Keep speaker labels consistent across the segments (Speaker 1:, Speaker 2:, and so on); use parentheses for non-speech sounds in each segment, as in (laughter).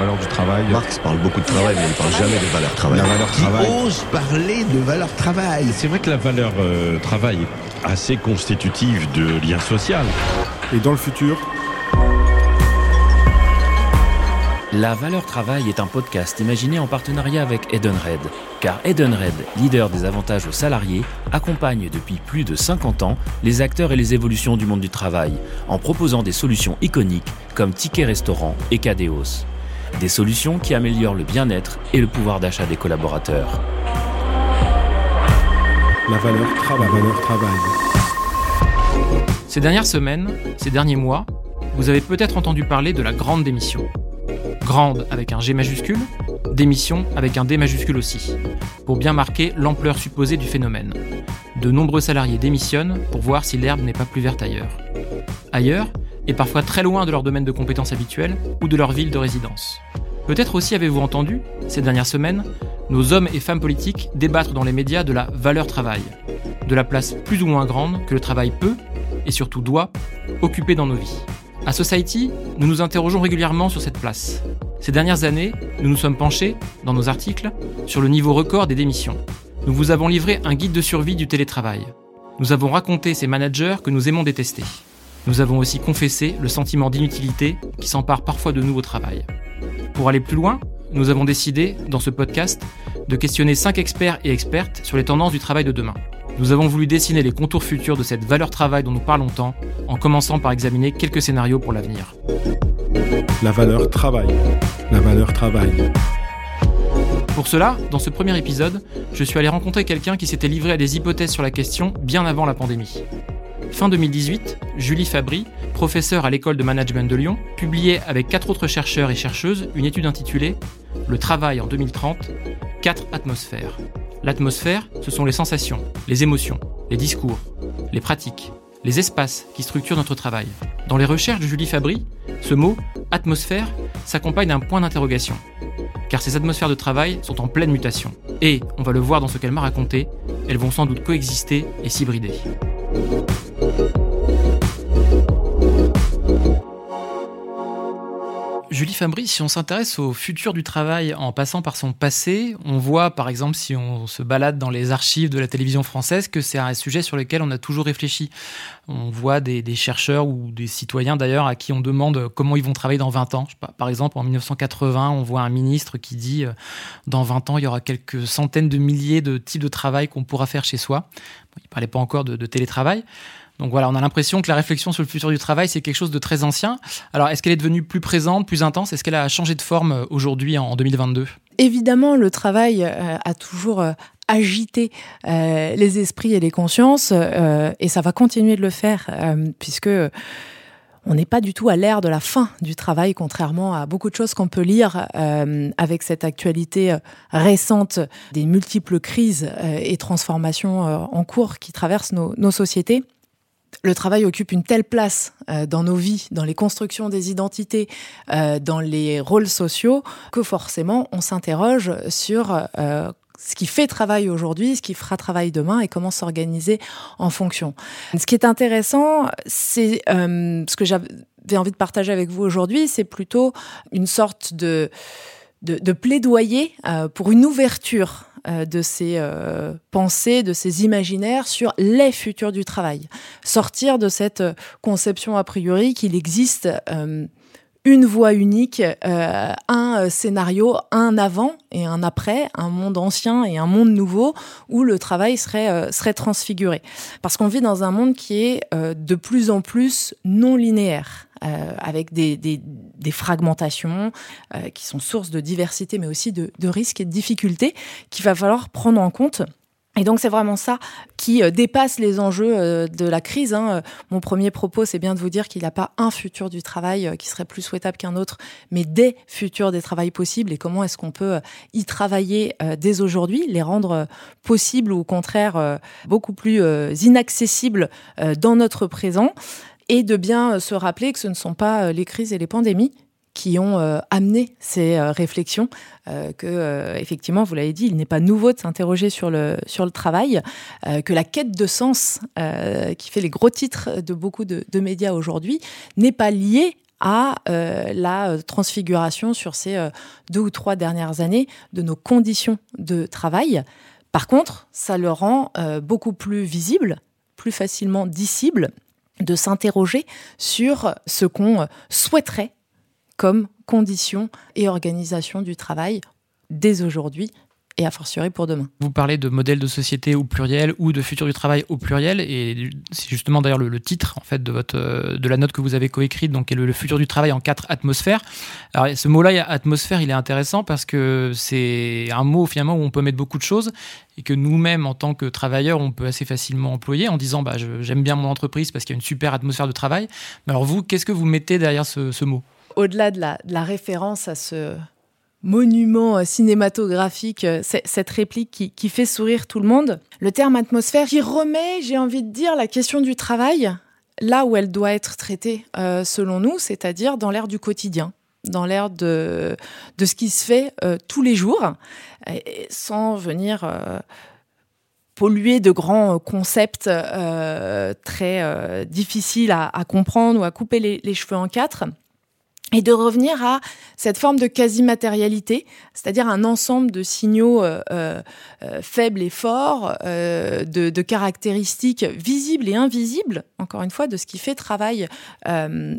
Speaker 1: valeur du travail.
Speaker 2: Marx parle beaucoup de travail, mais il ne parle jamais de valeur travail.
Speaker 1: La valeur travail.
Speaker 3: Qui ose parler de valeur travail.
Speaker 4: C'est vrai que la valeur euh, travail est assez constitutive de lien social.
Speaker 1: Et dans le futur,
Speaker 5: La valeur travail est un podcast imaginé en partenariat avec Edenred. Car Edenred, leader des avantages aux salariés, accompagne depuis plus de 50 ans les acteurs et les évolutions du monde du travail en proposant des solutions iconiques comme Ticket Restaurant et Cadeos. Des solutions qui améliorent le bien-être et le pouvoir d'achat des collaborateurs.
Speaker 1: la valeur travail. La valeur travail.
Speaker 6: Ces dernières semaines, ces derniers mois, vous avez peut-être entendu parler de la grande démission. Grande avec un G majuscule, démission avec un D majuscule aussi, pour bien marquer l'ampleur supposée du phénomène. De nombreux salariés démissionnent pour voir si l'herbe n'est pas plus verte ailleurs. Ailleurs, et parfois très loin de leur domaine de compétences habituel ou de leur ville de résidence. Peut-être aussi avez-vous entendu, ces dernières semaines, nos hommes et femmes politiques débattre dans les médias de la valeur travail, de la place plus ou moins grande que le travail peut, et surtout doit, occuper dans nos vies. À Society, nous nous interrogeons régulièrement sur cette place. Ces dernières années, nous nous sommes penchés, dans nos articles, sur le niveau record des démissions. Nous vous avons livré un guide de survie du télétravail. Nous avons raconté ces managers que nous aimons détester. Nous avons aussi confessé le sentiment d'inutilité qui s'empare parfois de nous au travail. Pour aller plus loin, nous avons décidé, dans ce podcast, de questionner 5 experts et expertes sur les tendances du travail de demain. Nous avons voulu dessiner les contours futurs de cette valeur travail dont nous parlons tant, en commençant par examiner quelques scénarios pour l'avenir.
Speaker 1: La valeur travail. La valeur travail.
Speaker 6: Pour cela, dans ce premier épisode, je suis allé rencontrer quelqu'un qui s'était livré à des hypothèses sur la question bien avant la pandémie. Fin 2018, Julie Fabry, professeure à l'école de management de Lyon, publiait avec quatre autres chercheurs et chercheuses une étude intitulée Le travail en 2030, quatre atmosphères. L'atmosphère, ce sont les sensations, les émotions, les discours, les pratiques, les espaces qui structurent notre travail. Dans les recherches de Julie Fabry, ce mot, atmosphère, s'accompagne d'un point d'interrogation. Car ces atmosphères de travail sont en pleine mutation. Et, on va le voir dans ce qu'elle m'a raconté, elles vont sans doute coexister et s'hybrider. Julie Fabry, si on s'intéresse au futur du travail en passant par son passé, on voit par exemple si on se balade dans les archives de la télévision française que c'est un sujet sur lequel on a toujours réfléchi. On voit des, chercheurs ou des citoyens d'ailleurs à qui on demande comment ils vont travailler dans 20 ans. Par exemple, en 1980, on voit un ministre qui dit euh, dans 20 ans, il y aura quelques centaines de milliers de types de travail qu'on pourra faire chez soi. Il ne parlait pas encore de, télétravail. Donc voilà, on a l'impression que la réflexion sur le futur du travail, c'est quelque chose de très ancien. Alors, est-ce qu'elle est devenue plus présente, plus intense? Est-ce qu'elle a changé de forme euh, aujourd'hui, en 2022
Speaker 7: Évidemment, le travail euh, a toujours euh, agité les esprits et les consciences, et ça va continuer de le faire, puisque on n'est pas du tout à l'ère de la fin du travail, contrairement à beaucoup de choses qu'on peut lire euh, avec cette actualité euh, récente des multiples crises euh, et transformations en cours qui traversent nos, sociétés. Le travail occupe une telle place dans nos vies, dans les constructions des identités, dans les rôles sociaux, que forcément on s'interroge sur ce qui fait travail aujourd'hui, ce qui fera travail demain et comment s'organiser en fonction. Ce qui est intéressant, c'est euh, ce que j'avais envie de partager avec vous aujourd'hui, c'est plutôt une sorte de, de, plaidoyer euh, pour une ouverture euh, de ces pensées, de ces imaginaires sur les futurs du travail. Sortir de cette conception a priori qu'il existe une voie unique, euh, un euh, scénario, un avant et un après, un monde ancien et un monde nouveau où le travail serait, euh, serait transfiguré. Parce qu'on vit dans un monde qui est euh, de plus en plus non linéaire. Euh, avec des, des, des fragmentations euh, qui sont source de diversité, mais aussi de, de risques et de difficultés qu'il va falloir prendre en compte. Et donc c'est vraiment ça qui euh, dépasse les enjeux euh, de la crise. Hein. Euh, Mon premier propos, c'est bien de vous dire qu'il n'y a pas un futur du travail qui serait plus souhaitable qu'un autre, mais des futurs des travails possibles et comment est-ce qu'on peut y travailler dès aujourd'hui, les rendre possibles ou au contraire beaucoup plus inaccessibles dans notre présent? Et de bien se rappeler que ce ne sont pas les crises et les pandémies qui ont euh, amené ces euh, réflexions, euh, que effectivement, vous l'avez dit, il n'est pas nouveau de s'interroger sur le sur le travail, que la quête de sens, qui fait les gros titres de beaucoup de, de médias aujourd'hui, n'est pas liée à la transfiguration sur ces deux ou trois dernières années de nos conditions de travail. Par contre, ça le rend beaucoup plus visible, plus facilement dissible, de s'interroger sur ce qu'on souhaiterait comme conditions et organisation du travail dès aujourd'hui et a fortiori pour demain.
Speaker 6: Vous parlez de modèle de société au pluriel ou de futur du travail au pluriel et c'est justement d'ailleurs le, titre en fait de la note que vous avez coécrite donc le, futur du travail en quatre atmosphères. Alors ce mot-là atmosphère il est intéressant parce que c'est un mot finalement où on peut mettre beaucoup de choses et que nous-mêmes en tant que travailleurs on peut assez facilement employer en disant bah j'aime bien mon entreprise parce qu'il y a une super atmosphère de travail. Mais alors vous qu'est-ce que vous mettez derrière ce, mot?
Speaker 7: Au-delà de la référence à ce monument euh, cinématographique, euh, cette réplique qui, fait sourire tout le monde. Le terme atmosphère qui remet, j'ai envie de dire, la question du travail là où elle doit être traitée euh, selon nous, c'est-à-dire dans l'ère du quotidien dans l'ère de, de ce qui se fait tous les jours, sans venir polluer de grands concepts très difficiles à, comprendre ou à couper les cheveux en quatre et de revenir à cette forme de quasi-matérialité, c'est-à-dire un ensemble de signaux euh, euh, euh, faibles et forts, de, caractéristiques visibles et invisibles, encore une fois, de ce qui fait travail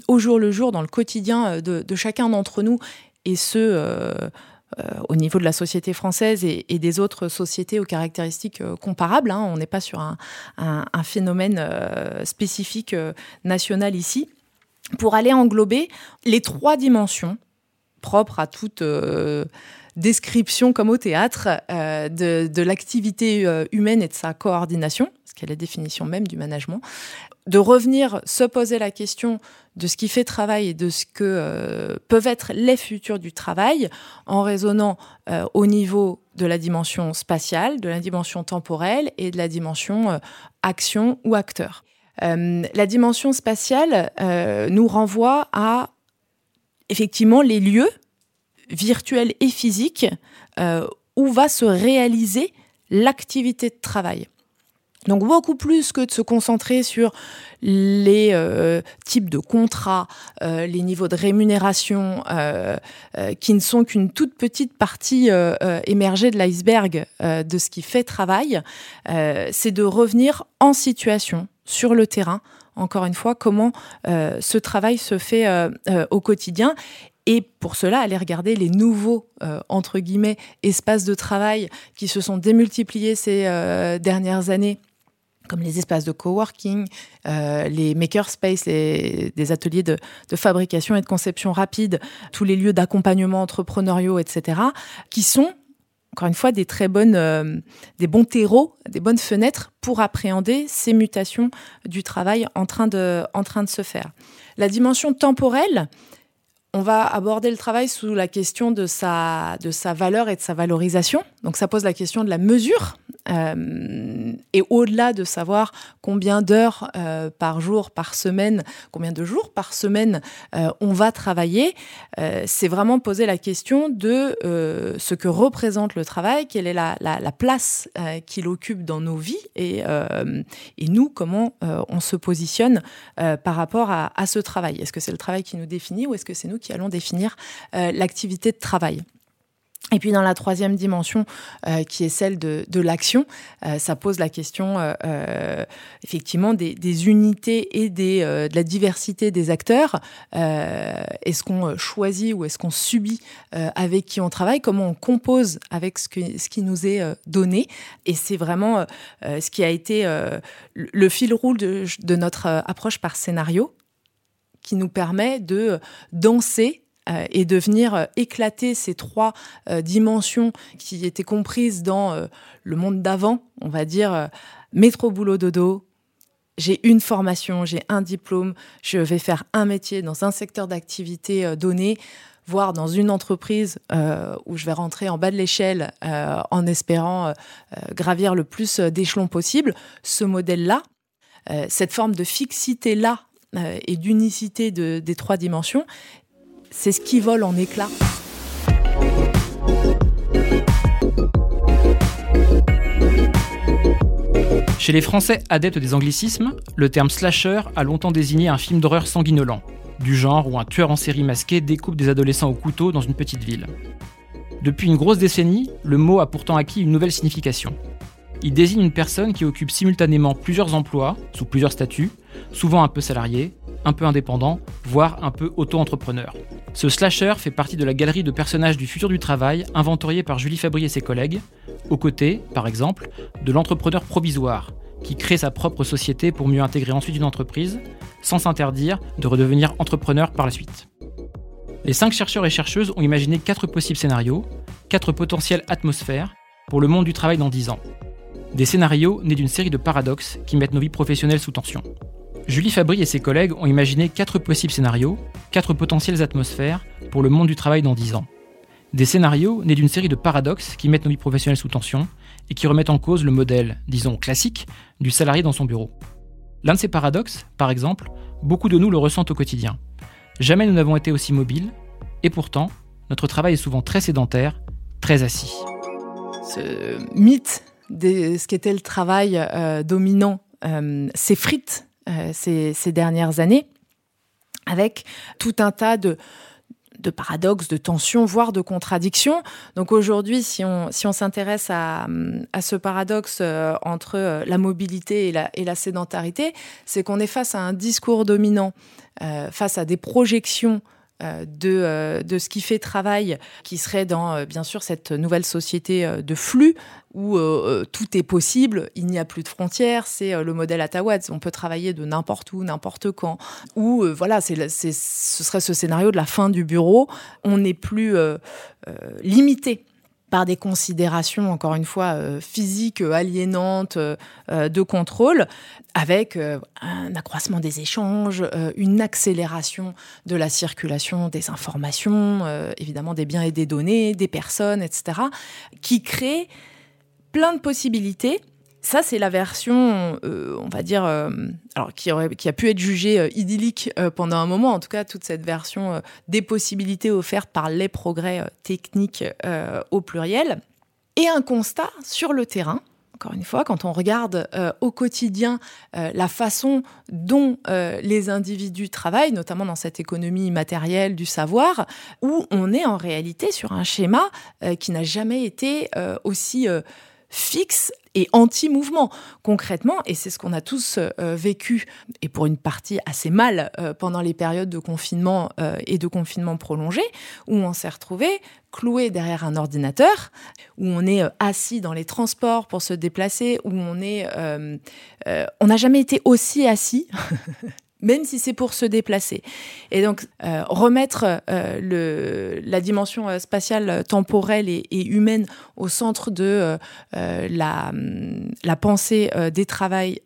Speaker 7: au jour le jour dans le quotidien de, chacun d'entre nous, et ce, au niveau de la société française et, des autres sociétés aux caractéristiques comparables. Hein. On n'est pas sur un phénomène spécifique national ici pour aller englober les trois dimensions propres à toute euh, description comme au théâtre euh, de, l'activité euh, humaine et de sa coordination, ce qui est la définition même du management, de revenir se poser la question de ce qui fait travail et de ce que peuvent être les futurs du travail en raisonnant au niveau de la dimension spatiale, de la dimension temporelle et de la dimension action ou acteur. Euh, la dimension spatiale euh, nous renvoie à effectivement les lieux virtuels et physiques euh, où va se réaliser l'activité de travail. Donc beaucoup plus que de se concentrer sur les types de contrats, les niveaux de rémunération, qui ne sont qu'une toute petite partie émergée de l'iceberg de ce qui fait travail, c'est de revenir en situation sur le terrain, encore une fois, comment euh, ce travail se fait euh, euh, au quotidien. Et pour cela, aller regarder les nouveaux, entre guillemets, espaces de travail qui se sont démultipliés ces dernières années comme les espaces de coworking, les makerspaces, les, des ateliers de, de, fabrication et de conception rapide, tous les lieux d'accompagnement entrepreneuriaux, etc., qui sont encore une fois, des très bonnes, euh, des bons terreaux, des bonnes fenêtres pour appréhender ces mutations du travail en train de, en train de se faire. La dimension temporelle, on va aborder le travail sous la question de sa, de sa valeur et de sa valorisation. Donc ça pose la question de la mesure. Euh, et au-delà de savoir combien d'heures euh, par jour, par semaine, combien de jours par semaine euh, on va travailler, c'est vraiment poser la question de ce que représente le travail, quelle est la, place qu'il occupe dans nos vies et, et nous, comment on se positionne par rapport à, à ce travail. Est-ce que c'est le travail qui nous définit ou est-ce que c'est nous qui allons définir l'activité de travail. Et puis dans la troisième dimension, euh, qui est celle de, l'action, euh, ça pose la question euh, effectivement des, unités et de la diversité des acteurs. est-ce qu'on choisit ou est-ce qu'on subit avec qui on travaille? Comment on compose avec ce, qui nous est donné? Et c'est vraiment ce qui a été le fil rouge de notre approche par scénario qui nous permet de danser euh, et de venir euh, éclater ces trois euh, dimensions qui étaient comprises dans le monde d'avant, on va dire métro boulot dodo. J'ai une formation, j'ai un diplôme, je vais faire un métier dans un secteur d'activité donné, voire dans une entreprise où je vais rentrer en bas de l'échelle en espérant gravir le plus d'échelons possible. Ce modèle-là, cette forme de fixité-là et d'unicité des trois dimensions, c'est ce qui vole en éclats.
Speaker 6: Chez les Français adeptes des anglicismes, le terme slasher a longtemps désigné un film d'horreur sanguinolent. du genre où un tueur en série masqué découpe des adolescents au couteau dans une petite ville. Depuis une grosse décennie, le mot a pourtant acquis une nouvelle signification. Il désigne une personne qui occupe simultanément plusieurs emplois, sous plusieurs statuts, souvent un peu salarié, un peu indépendant, voire un peu auto-entrepreneur. Ce slasher fait partie de la galerie de personnages du futur du travail inventoriée par Julie Fabry et ses collègues, aux côtés, par exemple, de l'entrepreneur provisoire, qui crée sa propre société pour mieux intégrer ensuite une entreprise, sans s'interdire de redevenir entrepreneur par la suite. Les cinq chercheurs et chercheuses ont imaginé quatre possibles scénarios, quatre potentielles atmosphères pour le monde du travail dans 10 ans. Des scénarios nés d'une série de paradoxes qui mettent nos vies professionnelles sous tension. Julie Fabry et ses collègues ont imaginé quatre possibles scénarios, quatre potentielles atmosphères pour le monde du travail dans 10 ans. Des scénarios nés d'une série de paradoxes qui mettent nos vies professionnelles sous tension et qui remettent en cause le modèle, disons classique, du salarié dans son bureau. L'un de ces paradoxes, par exemple, beaucoup de nous le ressentent au quotidien. Jamais nous n'avons été aussi mobiles, et pourtant, notre travail est souvent très sédentaire, très assis.
Speaker 7: Ce mythe de ce qu'était le travail euh, dominant euh, s'effrite euh, ces, ces, dernières années, avec tout un tas de, paradoxes, de tensions, voire de contradictions. Donc aujourd'hui, si on si on s'intéresse à, ce paradoxe entre la mobilité et la, sédentarité, c'est qu'on est face à un discours dominant, face à des projections de, euh, de ce qui fait travail, qui serait dans, euh, bien sûr, cette nouvelle société de flux où tout est possible, il n'y a plus de frontières, c'est le modèle Atawads, on peut travailler de n'importe où, n'importe quand, ou voilà, c'est, ce serait ce scénario de la fin du bureau, on n'est plus limité par des considérations, encore une fois, euh, physiques, aliénantes, euh, de contrôle, avec euh, un accroissement des échanges, euh, une accélération de la circulation des informations, euh, évidemment des biens et des données, des personnes, etc., qui crée plein de possibilités ça, c'est la version, euh, on va dire, euh, alors qui, a pu être jugée euh, idyllique pendant un moment. En tout cas, toute cette version des possibilités offertes par les progrès techniques au pluriel. Et un constat sur le terrain. Encore une fois, quand on regarde au quotidien la façon dont les individus travaillent, notamment dans cette économie matérielle du savoir, où on est en réalité sur un schéma qui n'a jamais été aussi fixe et anti-mouvement. Concrètement, et c'est ce qu'on a tous euh, vécu, et pour une partie assez mal euh, pendant les périodes de confinement euh, et de confinement prolongé, où on s'est retrouvé cloué derrière un ordinateur, où on est assis dans les transports pour se déplacer, où on est, on n'a jamais été aussi assis (laughs) même si c'est pour se déplacer. Et donc, euh, remettre euh, la dimension euh, spatiale, temporelle et, humaine au centre de la, la pensée des travails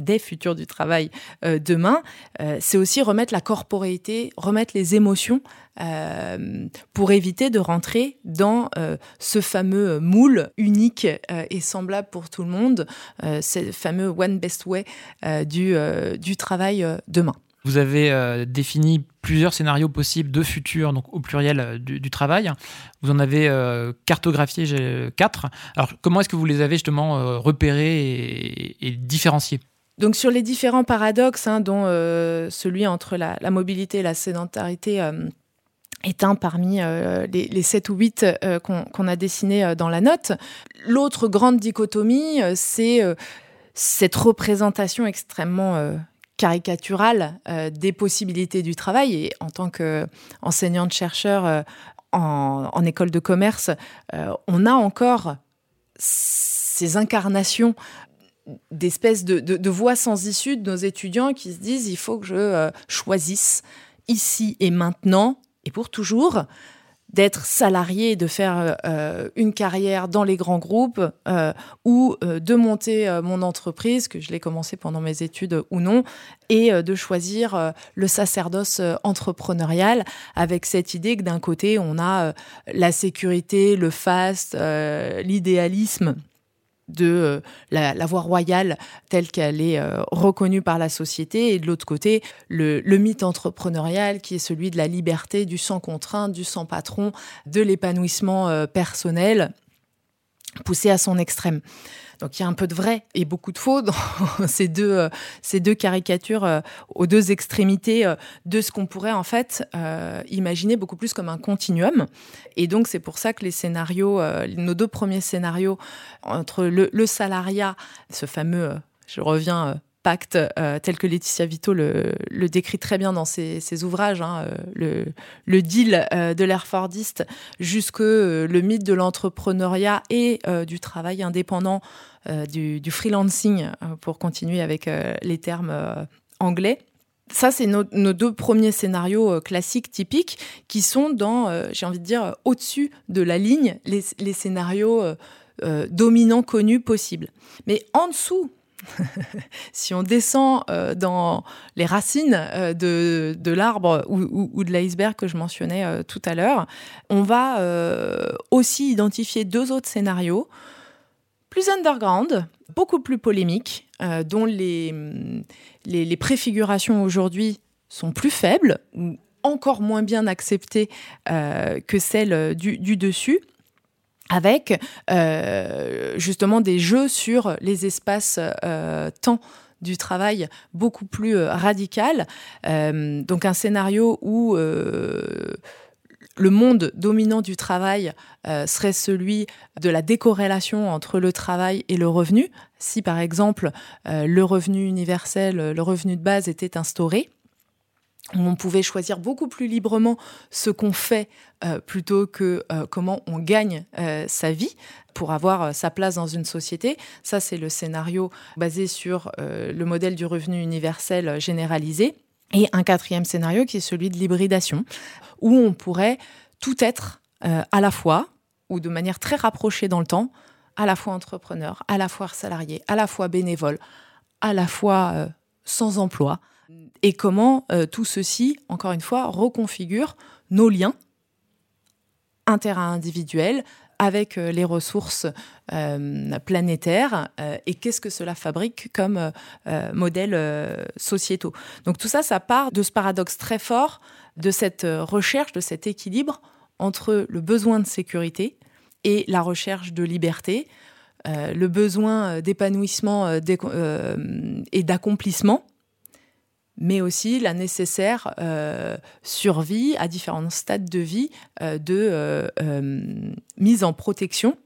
Speaker 7: des futurs du travail euh, demain, euh, c'est aussi remettre la corporéité, remettre les émotions euh, pour éviter de rentrer dans ce fameux moule unique et semblable pour tout le monde, ce fameux one best way du, du travail demain.
Speaker 6: Vous avez défini plusieurs scénarios possibles de futur, donc au pluriel du, travail. Vous en avez euh, cartographié quatre. Alors, comment est-ce que vous les avez justement repérés et différenciés?
Speaker 7: Donc sur les différents paradoxes, hein, dont euh, celui entre la, mobilité et la sédentarité euh, est un parmi euh, les, les 7 ou 8 euh, qu'on qu a dessiné euh, dans la note. L'autre grande dichotomie, c'est cette représentation extrêmement caricaturale des possibilités du travail. Et en tant qu'enseignante-chercheur en, école de commerce, on a encore ces incarnations d'espèces de, de, voix sans issue de nos étudiants qui se disent il faut que je euh, choisisse ici et maintenant et pour toujours d'être salarié, de faire euh, une carrière dans les grands groupes euh, ou de monter mon entreprise, que je l'ai commencé pendant mes études ou non, et de choisir le sacerdoce entrepreneurial avec cette idée que d'un côté, on a la sécurité, le faste, euh, l'idéalisme de euh, la, voie royale telle qu'elle est euh, reconnue par la société. Et de l'autre côté le, le mythe entrepreneurial qui est celui de la liberté du sans contrainte du sans patron de l'épanouissement euh, personnel poussé à son extrême. Donc il y a un peu de vrai et beaucoup de faux dans (laughs) ces deux, euh, ces deux caricatures euh, aux deux extrémités euh, de ce qu'on pourrait en fait imaginer beaucoup plus comme un continuum. Et donc c'est pour ça que les scénarios, nos deux premiers scénarios entre le, le salariat, ce fameux, je reviens pacte euh, tel que Laetitia Vito le, décrit très bien dans ses, ouvrages, hein, euh, le, deal euh, de l'ère jusque le mythe de l'entrepreneuriat et du travail indépendant, du, freelancing, pour continuer avec les termes anglais. Ça, c'est nos, deux premiers scénarios classiques, typiques, qui sont dans, j'ai envie de dire, au-dessus de la ligne, les scénarios dominants connus possibles. Mais en dessous si on descend euh, dans les racines euh, de, l'arbre ou, de l'iceberg que je mentionnais euh, tout à l'heure, on va aussi identifier deux autres scénarios plus underground, beaucoup plus polémiques, dont les, les, préfigurations aujourd'hui sont plus faibles ou encore moins bien acceptées que celles du dessus avec euh, justement des jeux sur les espaces euh, temps du travail beaucoup plus euh, radical. donc un scénario où le monde dominant du travail serait celui de la décorrélation entre le travail et le revenu. Si par exemple le revenu universel, le revenu de base était instauré, on pouvait choisir beaucoup plus librement ce qu'on fait euh, plutôt que euh, comment on gagne euh, sa vie pour avoir sa place dans une société. Ça, c'est le scénario basé sur le modèle du revenu universel généralisé. Et un quatrième scénario qui est celui de l'hybridation, où on pourrait tout être à la fois, ou de manière très rapprochée dans le temps, à la fois entrepreneur, à la fois salarié, à la fois bénévole, à la fois sans emploi et comment euh, tout ceci, encore une fois, reconfigure nos liens interindividuels avec euh, les ressources euh, planétaires et qu'est-ce que cela fabrique comme modèles sociétaux. Donc tout ça, ça part de ce paradoxe très fort, de cette recherche, de cet équilibre entre le besoin de sécurité et la recherche de liberté, le besoin d'épanouissement et d'accomplissement mais aussi la nécessaire euh, survie à différents stades de vie euh, de euh, mise en protection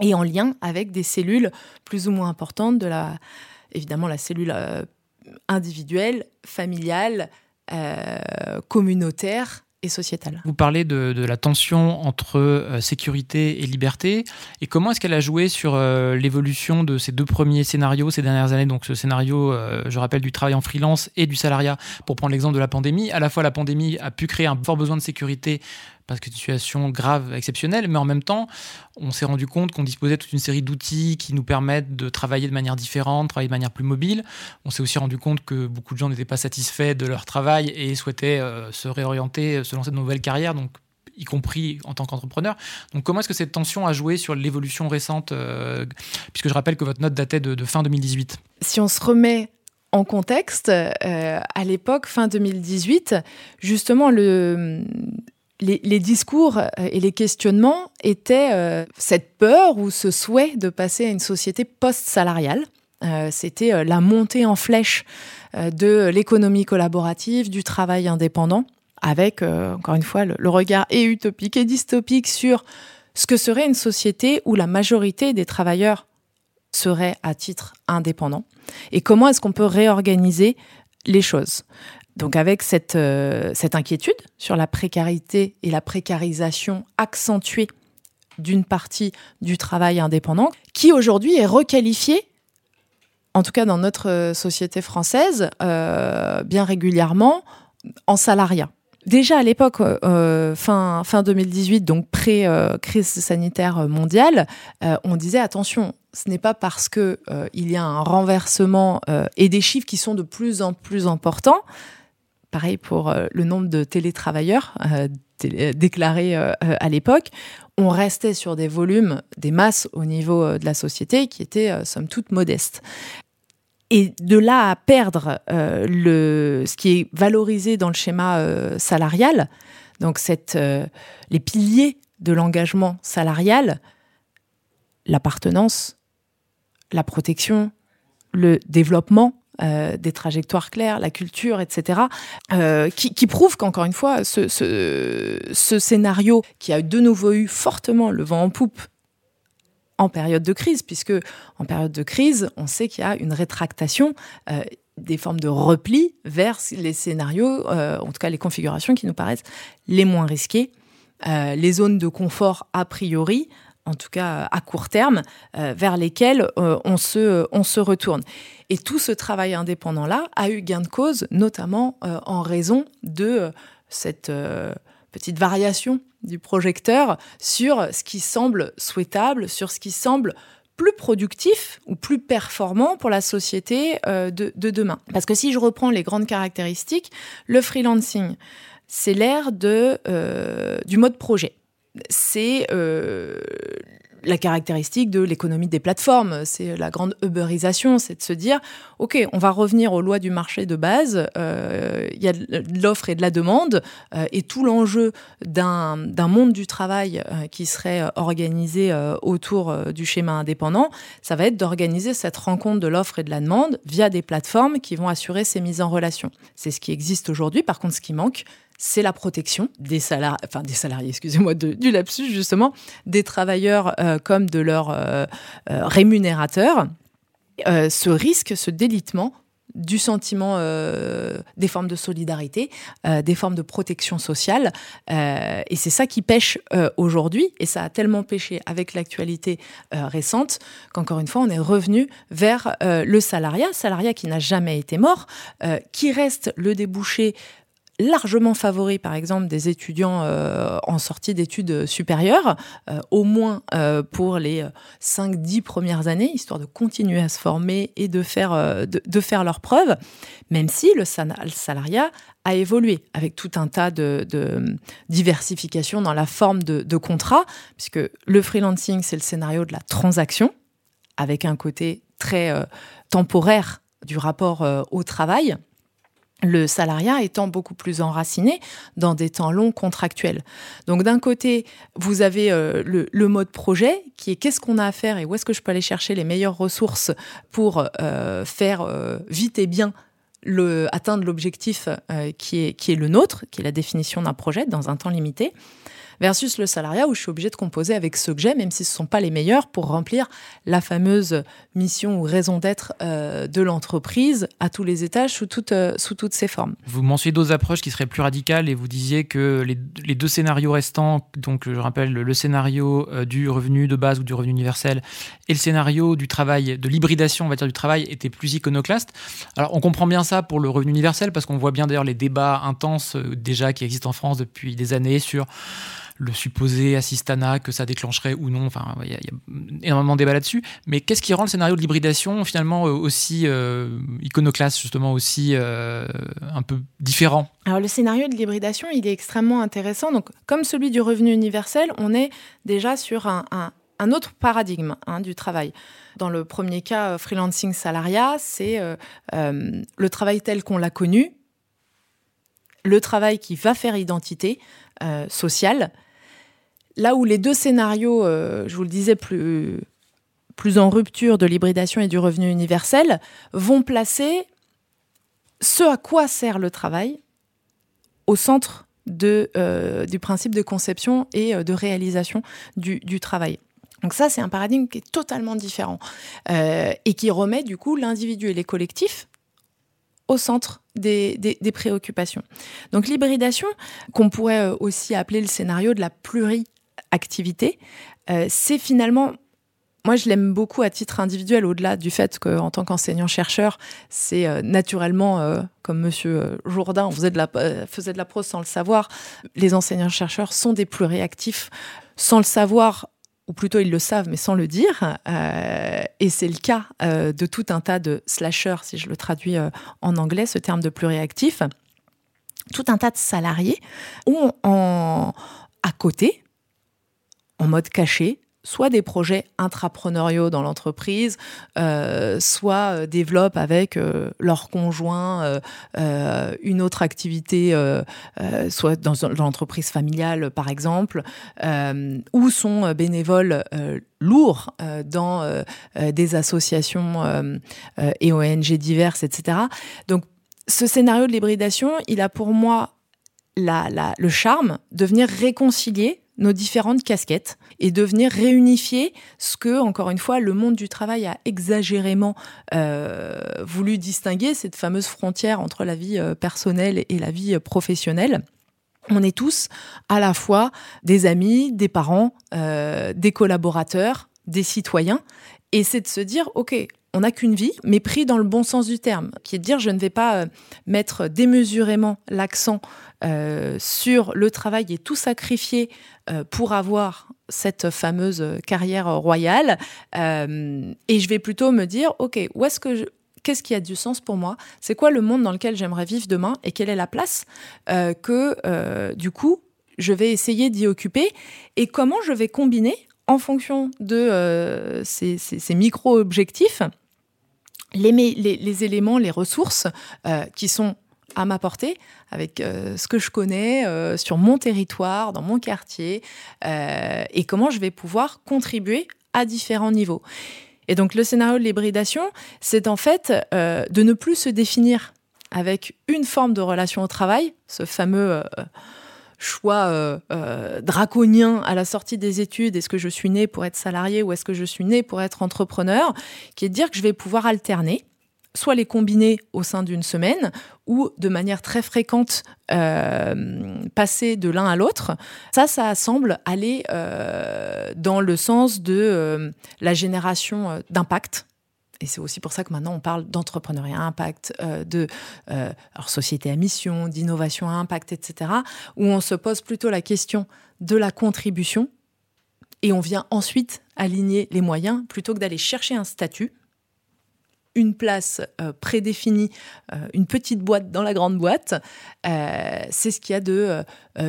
Speaker 7: et en lien avec des cellules plus ou moins importantes de la, évidemment la cellule individuelle, familiale, communautaire et.
Speaker 6: Vous parlez de, la tension entre euh, sécurité et liberté. Et comment est-ce qu'elle a joué sur euh, l'évolution de ces deux premiers scénarios ces dernières années? Donc ce scénario, euh, je rappelle, du travail en freelance et du salariat, pour prendre l'exemple de la pandémie. À la fois, la pandémie a pu créer un fort besoin de sécurité parce que situation grave, exceptionnelle, mais en même temps, on s'est rendu compte qu'on disposait toute une série d'outils qui nous permettent de travailler de manière différente, travailler de manière plus mobile. On s'est aussi rendu compte que beaucoup de gens n'étaient pas satisfaits de leur travail et souhaitaient euh, se réorienter, se lancer de nouvelles carrières, donc y compris en tant qu'entrepreneur. Donc comment est-ce que cette tension a joué sur l'évolution récente, euh, puisque je rappelle que votre note datait de, fin 2018
Speaker 7: Si on se remet en contexte, euh, à l'époque, fin 2018, justement, le, les, discours euh, et les questionnements étaient euh, cette peur ou ce souhait de passer à une société post-salariale. Euh, c'était la montée en flèche de l'économie collaborative, du travail indépendant, avec, encore une fois, le, regard et utopique et dystopique sur ce que serait une société où la majorité des travailleurs seraient à titre indépendant et comment est-ce qu'on peut réorganiser les choses? Donc avec cette, euh, cette inquiétude sur la précarité et la précarisation accentuée d'une partie du travail indépendant, qui aujourd'hui est requalifiée, en tout cas dans notre euh, société française, euh, bien régulièrement, en salariat. Déjà à l'époque, fin, fin 2018, donc pré-crise sanitaire mondiale, on disait attention, ce n'est pas parce qu'il il y a un renversement et des chiffres qui sont de plus en plus importants pareil pour euh, le nombre de télétravailleurs euh, euh, déclarés à l'époque, on restait sur des volumes, des masses au niveau de la société qui étaient somme toute modestes. Et de là à perdre le, ce qui est valorisé dans le schéma salarial, donc les piliers de l'engagement salarial, l'appartenance, la protection, le développement euh, des trajectoires claires, la culture, etc., euh, qui, prouvent qu'encore une fois, ce, scénario qui a de nouveau eu fortement le vent en poupe en période de crise, puisque en période de crise, on sait qu'il y a une rétractation. Euh, des formes de repli vers les scénarios, en tout cas les configurations qui nous paraissent les moins risquées, les zones de confort a priori, en tout cas à court terme, euh, vers lesquelles euh, on, se, on se retourne. Et tout ce travail indépendant-là a eu gain de cause, notamment euh, en raison de euh, cette euh, petite variation du projecteur sur ce qui semble souhaitable, sur ce qui semble plus productif ou plus performant pour la société euh, de, de demain. Parce que si je reprends les grandes caractéristiques, le freelancing, c'est l'ère euh, du mode projet. C'est euh, la caractéristique de l'économie des plateformes, c'est la grande uberisation, c'est de se dire, OK, on va revenir aux lois du marché de base, euh, il y a de l'offre et de la demande, euh, et tout l'enjeu d'un monde du travail euh, qui serait organisé autour du schéma indépendant, ça va être d'organiser cette rencontre de l'offre et de la demande via des plateformes qui vont assurer ces mises en relation. C'est ce qui existe aujourd'hui, par contre ce qui manque, c'est la protection des salariés, excusez-moi, du lapsus justement, des travailleurs euh, comme de leurs euh, euh, rémunérateurs. Euh, ce risque, ce délitement du sentiment des formes de solidarité, des formes de protection sociale. Et c'est ça qui pêche aujourd'hui. Et ça a tellement pêché avec l'actualité récente qu'encore une fois, on est revenu vers le salariat, salariat qui n'a jamais été mort, qui reste le débouché largement favori, par exemple, des étudiants euh, en sortie d'études supérieures, euh, au moins euh, pour les 5-10 premières années, histoire de continuer à se former et de faire, euh, de, de, faire leurs preuves, même si le, salariat a évolué avec tout un tas de, de diversification dans la forme de, de contrat, puisque le freelancing, c'est le scénario de la transaction, avec un côté très euh, temporaire du rapport euh, au travail le salariat étant beaucoup plus enraciné dans des temps longs contractuels. Donc d'un côté, vous avez euh, le, mode projet qui est qu'est-ce qu'on a à faire et où est-ce que je peux aller chercher les meilleures ressources pour euh, faire euh, vite et bien atteindre l'objectif qui est le nôtre, qui est la définition d'un projet dans un temps limité versus le salariat où je suis obligé de composer avec ceux que j'ai, même si ce ne sont pas les meilleurs, pour remplir la fameuse mission ou raison d'être euh, de l'entreprise à tous les étages, sous, toute, euh, sous toutes ses formes.
Speaker 6: Vous mentionnez d'autres approches qui seraient plus radicales et vous disiez que les, les deux scénarios restants, donc je rappelle le, scénario euh, du revenu de base ou du revenu universel et le scénario du travail, de l'hybridation, on va dire, du travail, étaient plus iconoclastes. Alors on comprend bien ça pour le revenu universel parce qu'on voit bien d'ailleurs les débats intenses déjà qui existent en France depuis des années sur le supposé assistana que ça déclencherait ou non. Enfin, il y, a énormément de débats là-dessus. Mais qu'est-ce qui rend le scénario de l'hybridation finalement aussi euh, iconoclaste, justement aussi euh, un peu différent?
Speaker 7: Alors le scénario de l'hybridation, il est extrêmement intéressant. Donc, comme celui du revenu universel, on est déjà sur un, un, autre paradigme hein, du travail. Dans le premier cas, euh, freelancing salariat, c'est euh, euh, le travail tel qu'on l'a connu, le travail qui va faire identité euh, sociale, là où les deux scénarios, euh, je vous le disais, plus, en rupture de l'hybridation et du revenu universel, vont placer ce à quoi sert le travail au centre euh, du principe de conception et euh, de réalisation du, travail. Donc ça, c'est un paradigme qui est totalement différent et qui remet du coup l'individu et les collectifs au centre des préoccupations. Donc l'hybridation, qu'on pourrait aussi appeler le scénario de la pluri activité, euh, c'est finalement moi, je l'aime beaucoup à titre individuel, au-delà du fait qu'en tant qu'enseignant-chercheur, c'est euh, naturellement, euh, comme Monsieur Jourdain, faisait de, la, prose sans le savoir, les enseignants-chercheurs sont des plus réactifs sans le savoir, ou plutôt ils le savent, mais sans le dire. Et c'est le cas de tout un tas de slashers, si je le traduis en anglais, ce terme de pluriactif. Tout un tas de salariés ont en, à côté, en mode caché, soit des projets intrapreneuriaux dans l'entreprise, euh, soit euh, développent avec euh, leur conjoint une autre activité, soit dans, l'entreprise familiale par exemple, ou sont bénévoles lourds dans des associations et ONG diverses, etc. Donc ce scénario de l'hybridation, il a pour moi le charme de venir réconcilier nos différentes casquettes et de venir réunifier ce que, encore une fois, le monde du travail a exagérément euh, voulu distinguer, cette fameuse frontière entre la vie euh, personnelle et la vie euh, professionnelle. On est tous à la fois des amis, des parents, des collaborateurs, des citoyens, et c'est de se dire, OK, on n'a qu'une vie, mais pris dans le bon sens du terme, qui est de dire je ne vais pas mettre démesurément l'accent euh, sur le travail et tout sacrifier euh, pour avoir cette fameuse carrière royale. Euh, et je vais plutôt me dire, OK, où est-ce que qu'est-ce qui a du sens pour moi? C'est quoi le monde dans lequel j'aimerais vivre demain? Et quelle est la place que, du coup, je vais essayer d'y occuper? Et comment je vais combiner en fonction de ces, micro-objectifs les, éléments, les ressources qui sont à ma portée, avec euh, ce que je connais euh, sur mon territoire, dans mon quartier, euh, et comment je vais pouvoir contribuer à différents niveaux. Et donc le scénario de l'hybridation, c'est en fait de ne plus se définir avec une forme de relation au travail, ce fameux choix draconien à la sortie des études, est-ce que je suis né pour être salarié ou est-ce que je suis né pour être entrepreneur, qui est de dire que je vais pouvoir alterner soit les combiner au sein d'une semaine ou de manière très fréquente euh, passer de l'un à l'autre. Ça, ça semble aller euh, dans le sens de euh, la génération d'impact. Et c'est aussi pour ça que maintenant on parle d'entrepreneuriat à impact, de alors société à mission, d'innovation à impact, etc. Où on se pose plutôt la question de la contribution et on vient ensuite aligner les moyens plutôt que d'aller chercher un statut une place euh, prédéfinie, euh, une petite boîte dans la grande boîte, euh, c'est ce qu'il y a de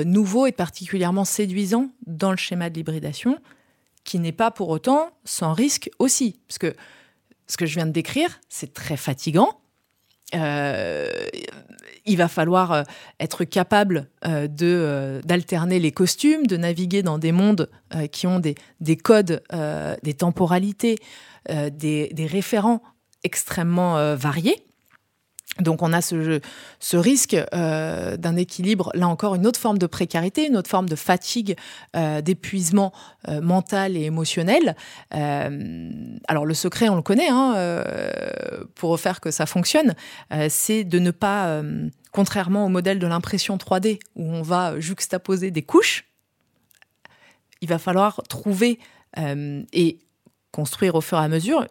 Speaker 7: nouveau et particulièrement séduisant dans le schéma de l'hybridation, qui n'est pas pour autant sans risque aussi. Parce que ce que je viens de décrire, c'est très fatigant. il va falloir être capable de d'alterner les costumes, de naviguer dans des mondes qui ont des, des codes, des temporalités, des, référents extrêmement euh, variés. Donc on a ce, risque euh, d'un équilibre, là encore une autre forme de précarité, une autre forme de fatigue, euh, d'épuisement mental et émotionnel. alors le secret, on le connaît, hein, pour faire que ça fonctionne, c'est de ne pas, contrairement au modèle de l'impression 3D, où on va juxtaposer des couches, il va falloir trouver et construire au fur et à mesure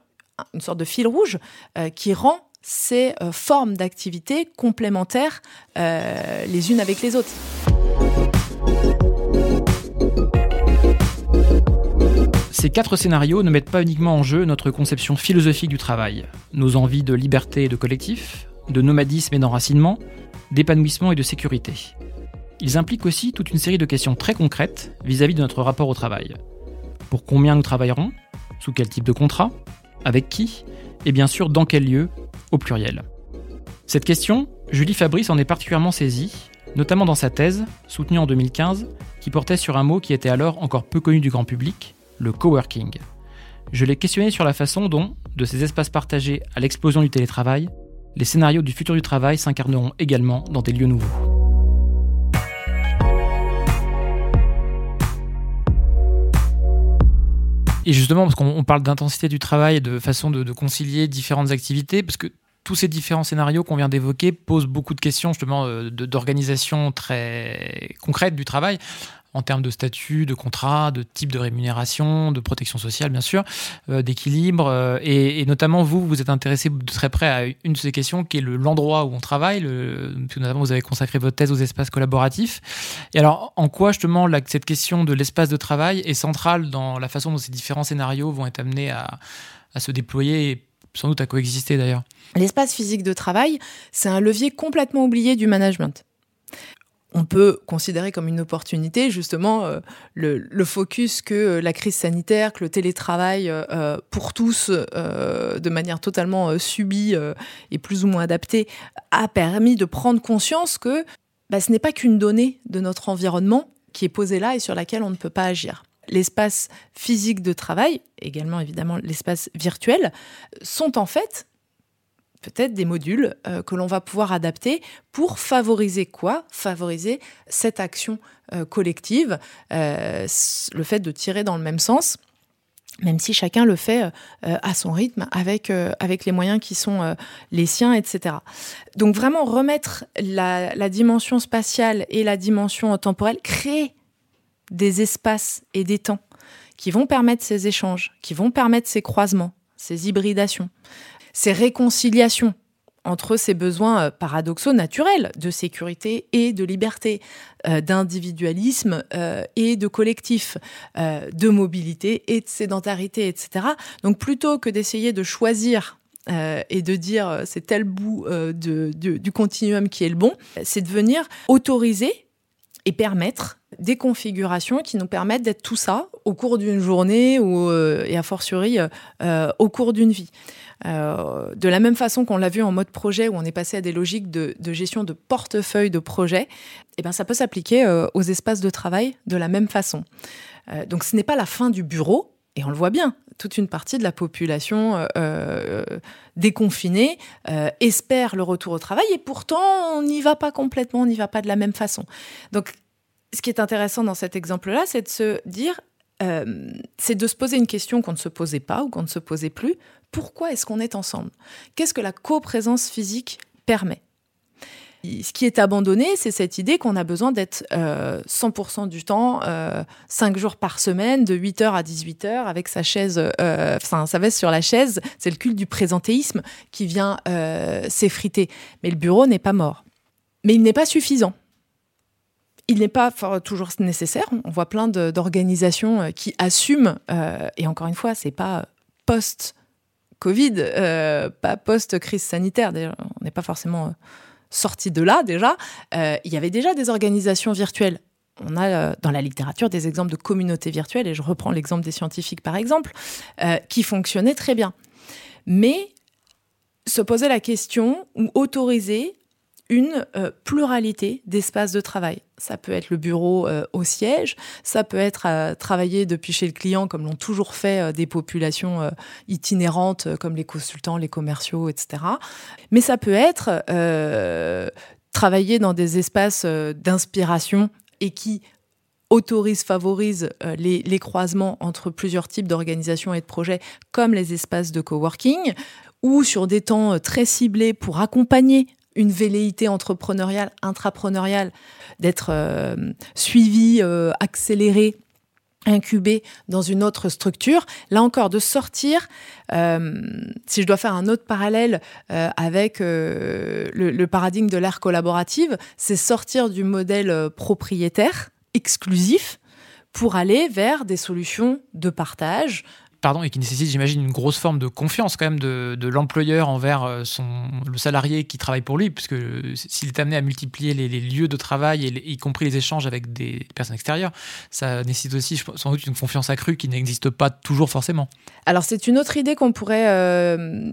Speaker 7: une sorte de fil rouge euh, qui rend ces euh, formes d'activité complémentaires euh, les unes avec les autres.
Speaker 6: Ces quatre scénarios ne mettent pas uniquement en jeu notre conception philosophique du travail, nos envies de liberté et de collectif, de nomadisme et d'enracinement, d'épanouissement et de sécurité. Ils impliquent aussi toute une série de questions très concrètes vis-à-vis -vis de notre rapport au travail. Pour combien nous travaillerons? Sous quel type de contrat? Avec qui Et bien sûr, dans quel lieu Au pluriel. Cette question, Julie Fabrice en est particulièrement saisie, notamment dans sa thèse, soutenue en 2015, qui portait sur un mot qui était alors encore peu connu du grand public, le coworking. Je l'ai questionné sur la façon dont, de ces espaces partagés à l'explosion du télétravail, les scénarios du futur du travail s'incarneront également dans des lieux nouveaux. Et justement, parce qu'on parle d'intensité du travail et de façon de, concilier différentes activités, parce que tous ces différents scénarios qu'on vient d'évoquer posent beaucoup de questions justement euh, d'organisation très concrète du travail en termes de statut, de contrat, de type de rémunération, de protection sociale, bien sûr, euh, d'équilibre. Euh, et, notamment, vous, vous êtes intéressé de très près à une de ces questions qui est l'endroit où on travaille. Le, notamment, vous avez consacré votre thèse aux espaces collaboratifs. Et alors, en quoi, justement, cette question de l'espace de travail est centrale dans la façon dont ces différents scénarios vont être amenés à, à se déployer et sans doute à coexister d'ailleurs?
Speaker 7: L'espace physique de travail, c'est un levier complètement oublié du management on peut considérer comme une opportunité justement euh, le, focus que euh, la crise sanitaire, que le télétravail euh, pour tous de manière totalement subie et plus ou moins adaptée a permis de prendre conscience que bah, ce n'est pas qu'une donnée de notre environnement qui est posée là et sur laquelle on ne peut pas agir. L'espace physique de travail, également évidemment l'espace virtuel, sont en fait peut-être des modules euh, que l'on va pouvoir adapter pour favoriser quoi? Favoriser cette action euh, collective, euh, le fait de tirer dans le même sens même si chacun le fait à son rythme, avec, avec les moyens qui sont les siens, etc. Donc vraiment remettre la, la, dimension spatiale et la dimension temporelle, créer des espaces et des temps qui vont permettre ces échanges, qui vont permettre ces croisements, ces hybridations ces réconciliations entre ces besoins euh, paradoxaux naturels de sécurité et de liberté, euh, d'individualisme euh, et de collectif, de mobilité et de sédentarité, etc. Donc plutôt que d'essayer de choisir et de dire c'est tel bout du continuum qui est le bon, c'est de venir autoriser et permettre des configurations qui nous permettent d'être tout ça au cours d'une journée ou, et a fortiori au cours d'une vie. Euh, de la même façon qu'on l'a vu en mode projet, où on est passé à des logiques de, gestion de portefeuille de projet, eh ben, ça peut s'appliquer euh, aux espaces de travail de la même façon. Euh, donc ce n'est pas la fin du bureau, et on le voit bien, toute une partie de la population déconfinée espère le retour au travail, et pourtant on n'y va pas complètement, on n'y va pas de la même façon. Donc ce qui est intéressant dans cet exemple-là, c'est de se dire, c'est de se poser une question qu'on ne se posait pas ou qu'on ne se posait plus pourquoi est-ce qu'on est ensemble? Qu'est-ce que la coprésence physique permet? Ce qui est abandonné, c'est cette idée qu'on a besoin d'être 100% euh, du temps, 5 euh, jours par semaine, de 8h à 18h, avec sa chaise, euh, sa veste sur la chaise. C'est le culte du présentéisme qui vient s'effriter. Mais le bureau n'est pas mort. Mais il n'est pas suffisant. Il n'est pas toujours nécessaire. On voit plein d'organisations qui assument, et encore une fois, c'est pas post Covid, euh, pas post-crise sanitaire. on n'est pas forcément euh, sorti de là déjà. Euh, il y avait déjà des organisations virtuelles. On a dans la littérature des exemples de communautés virtuelles, et je reprends l'exemple des scientifiques par exemple, qui fonctionnaient très bien. Mais se poser la question ou autoriser une euh, pluralité d'espaces de travail. Ça peut être le bureau euh, au siège, ça peut être euh, travailler depuis chez le client comme l'ont toujours fait des populations itinérantes comme les consultants, les commerciaux, etc. Mais ça peut être travailler dans des espaces d'inspiration et qui autorise, favorise les, les, croisements entre plusieurs types d'organisations et de projets, comme les espaces de coworking, ou sur des temps très ciblés pour accompagner une velléité entrepreneuriale, intrapreneuriale, d'être euh, suivi, euh, accéléré incubé dans une autre structure. Là encore, de sortir, euh, si je dois faire un autre parallèle avec le, le, paradigme de l'ère collaborative, c'est sortir du modèle propriétaire exclusif pour aller vers des solutions de partage,
Speaker 6: pardon, et qui nécessite, j'imagine, une grosse forme de confiance quand même de, de l'employeur envers euh, son, le salarié qui travaille pour lui, puisque s'il est amené à multiplier les, lieux de travail, et y compris les échanges avec des personnes extérieures, ça nécessite aussi sans doute une confiance accrue qui n'existe pas toujours forcément.
Speaker 7: Alors c'est une autre idée qu'on pourrait, euh,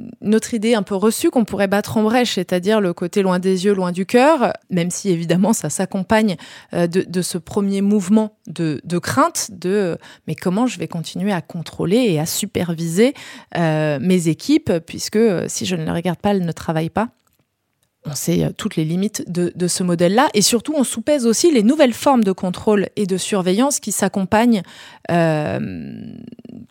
Speaker 7: idée un peu reçue qu'on pourrait battre en brèche, c'est-à-dire le côté loin des yeux, loin du cœur, même si évidemment ça s'accompagne euh, de, de, ce premier mouvement de, de crainte de mais comment je vais continuer à contrôler à superviser euh, mes équipes, puisque euh, si je ne les regarde pas, elles ne travaillent pas on sait euh, toutes les limites de, ce modèle-là. Et surtout, on soupèse aussi les nouvelles formes de contrôle et de surveillance qui s'accompagnent, euh,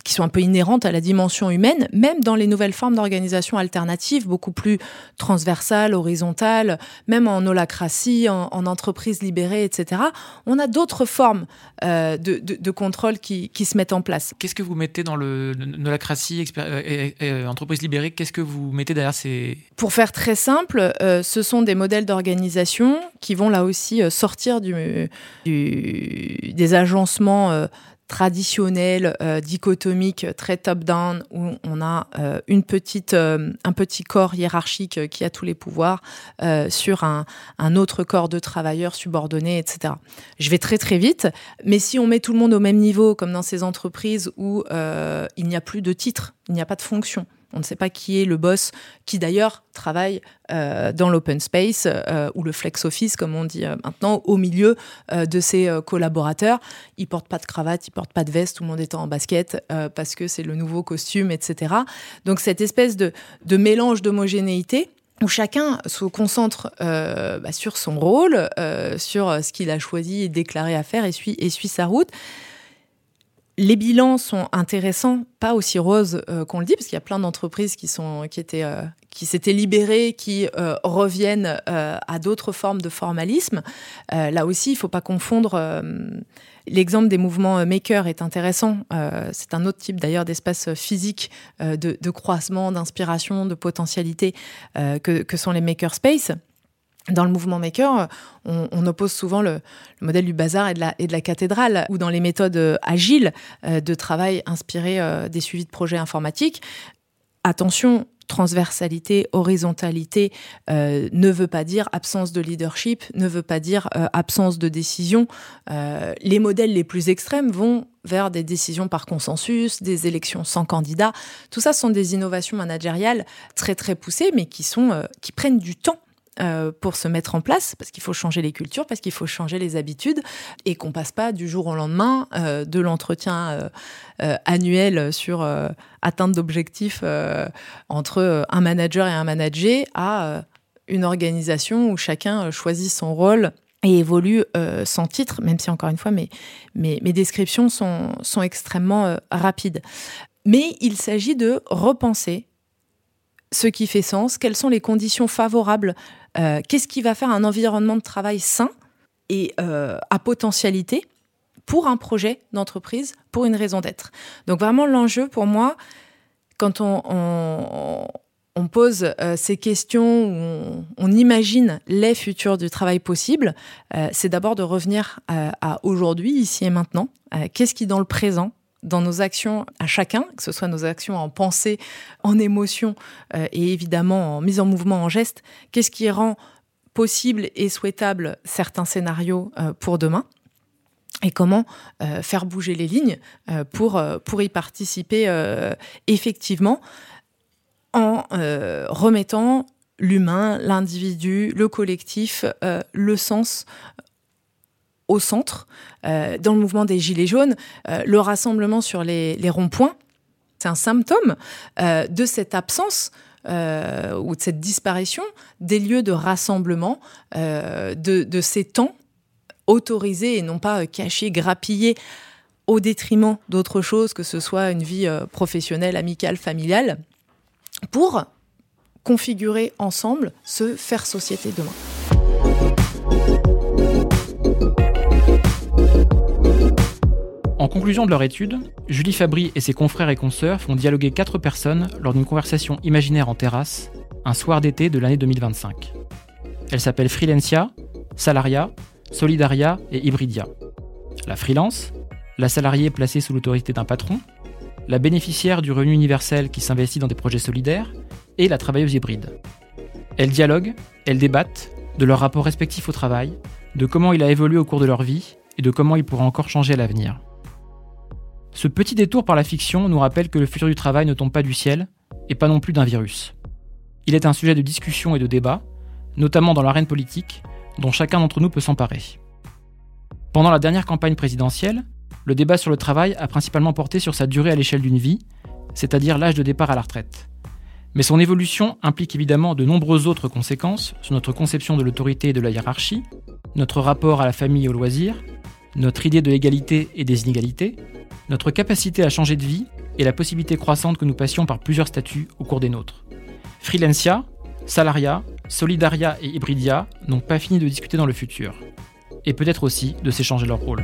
Speaker 7: qui sont un peu inhérentes à la dimension humaine, même dans les nouvelles formes d'organisation alternatives, beaucoup plus transversales, horizontales, même en holacratie, en, entreprise libérée, etc. On a d'autres formes euh, de, contrôle qui, se mettent en place.
Speaker 6: Qu'est-ce que vous mettez dans le holacratie, entreprise libérée? Qu'est-ce que vous mettez derrière ces...
Speaker 7: Pour faire très simple, ce sont des modèles d'organisation qui vont là aussi euh, sortir des agencements euh, traditionnel, euh, dichotomique, très top-down, où on a euh, un petit corps hiérarchique qui a tous les pouvoirs sur un, un, autre corps de travailleurs subordonnés, etc. Je vais très très vite, mais si on met tout le monde au même niveau, comme dans ces entreprises où il n'y a plus de titre, il n'y a pas de fonction, on ne sait pas qui est le boss, qui d'ailleurs travaille euh, dans l'open space euh, ou le flex office, comme on dit euh, maintenant, au milieu de ses collaborateurs. Ils portent pas de cravate, ils portent pas de veste, tout le monde est en basket parce que c'est le nouveau costume, etc. Donc cette espèce de, mélange d'homogénéité où chacun se concentre bah, sur son rôle, sur ce qu'il a choisi et déclaré à faire et et suit sa route les bilans sont intéressants, pas aussi roses euh, qu'on le dit, parce qu'il y a plein d'entreprises qui sont, qui étaient, euh, qui s'étaient libérées, qui euh, reviennent à d'autres formes de formalisme. là aussi, il faut pas confondre. L'exemple des mouvements maker est intéressant. c'est un autre type d'ailleurs d'espace physique de, de, croisement, d'inspiration, de potentialité que, que sont les makerspaces dans le mouvement maker, on, oppose souvent le, modèle du bazar et de, la, cathédrale, ou dans les méthodes euh, agiles euh, de travail inspirées euh, des suivis de projets informatiques. Attention, transversalité, horizontalité ne veut pas dire absence de leadership, ne veut pas dire absence de décision. les modèles les plus extrêmes vont vers des décisions par consensus, des élections sans candidat. Tout ça sont des innovations managériales très très poussées, mais qui sont qui prennent du temps euh, pour se mettre en place, parce qu'il faut changer les cultures, parce qu'il faut changer les habitudes, et qu'on passe pas du jour au lendemain euh, de l'entretien euh, annuel sur atteinte d'objectifs entre un manager et un manager à une organisation où chacun choisit son rôle et évolue sans titre, même si encore une fois mes, mes, descriptions sont, sont extrêmement rapides. Mais il s'agit de repenser ce qui fait sens, quelles sont les conditions favorables euh, qu'est-ce qui va faire un environnement de travail sain et euh, à potentialité pour un projet d'entreprise, pour une raison d'être? Donc vraiment l'enjeu pour moi, quand on, pose euh, ces questions, on, imagine les futurs du travail possible, c'est d'abord de revenir à aujourd'hui, ici et maintenant. Qu'est-ce qui dans le présent dans nos actions à chacun, que ce soit nos actions en pensée, en émotion euh, et évidemment en mise en mouvement, en geste, qu'est-ce qui rend possible et souhaitable certains scénarios euh, pour demain et comment euh, faire bouger les lignes pour, pour y participer effectivement en remettant l'humain, l'individu, le collectif, le sens au centre. Euh, dans le mouvement des Gilets jaunes, euh, le rassemblement sur les, ronds-points, c'est un symptôme euh, de cette absence ou de cette disparition des lieux de rassemblement, de, ces temps autorisés et non pas cachés, grappillés au détriment d'autre chose, que ce soit une vie professionnelle, amicale, familiale, pour configurer ensemble ce faire société demain.
Speaker 6: En conclusion de leur étude, Julie Fabry et ses confrères et consoeurs font dialoguer quatre personnes lors d'une conversation imaginaire en terrasse, un soir d'été de l'année 2025. Elles s'appellent Freelancia, Salaria, Solidaria et Hybridia. La freelance, la salariée placée sous l'autorité d'un patron, la bénéficiaire du revenu universel qui s'investit dans des projets solidaires, et la travailleuse hybride. Elles dialoguent, elles débattent de leur rapport respectif au travail, de comment il a évolué au cours de leur vie et de comment il pourra encore changer à l'avenir. Ce petit détour par la fiction nous rappelle que le futur du travail ne tombe pas du ciel, et pas non plus d'un virus. Il est un sujet de discussion et de débat, notamment dans l'arène politique, dont chacun d'entre nous peut s'emparer. Pendant la dernière campagne présidentielle, le débat sur le travail a principalement porté sur sa durée à l'échelle d'une vie, c'est-à-dire l'âge de départ à la retraite. Mais son évolution implique évidemment de nombreuses autres conséquences sur notre conception de l'autorité et de la hiérarchie, notre rapport à la famille et au loisir, notre idée de l'égalité et des inégalités, notre capacité à changer de vie et la possibilité croissante que nous passions par plusieurs statuts au cours des nôtres. Freelancia, Salaria, Solidaria et Hybridia n'ont pas fini de discuter dans le futur, et peut-être aussi de s'échanger leur rôle.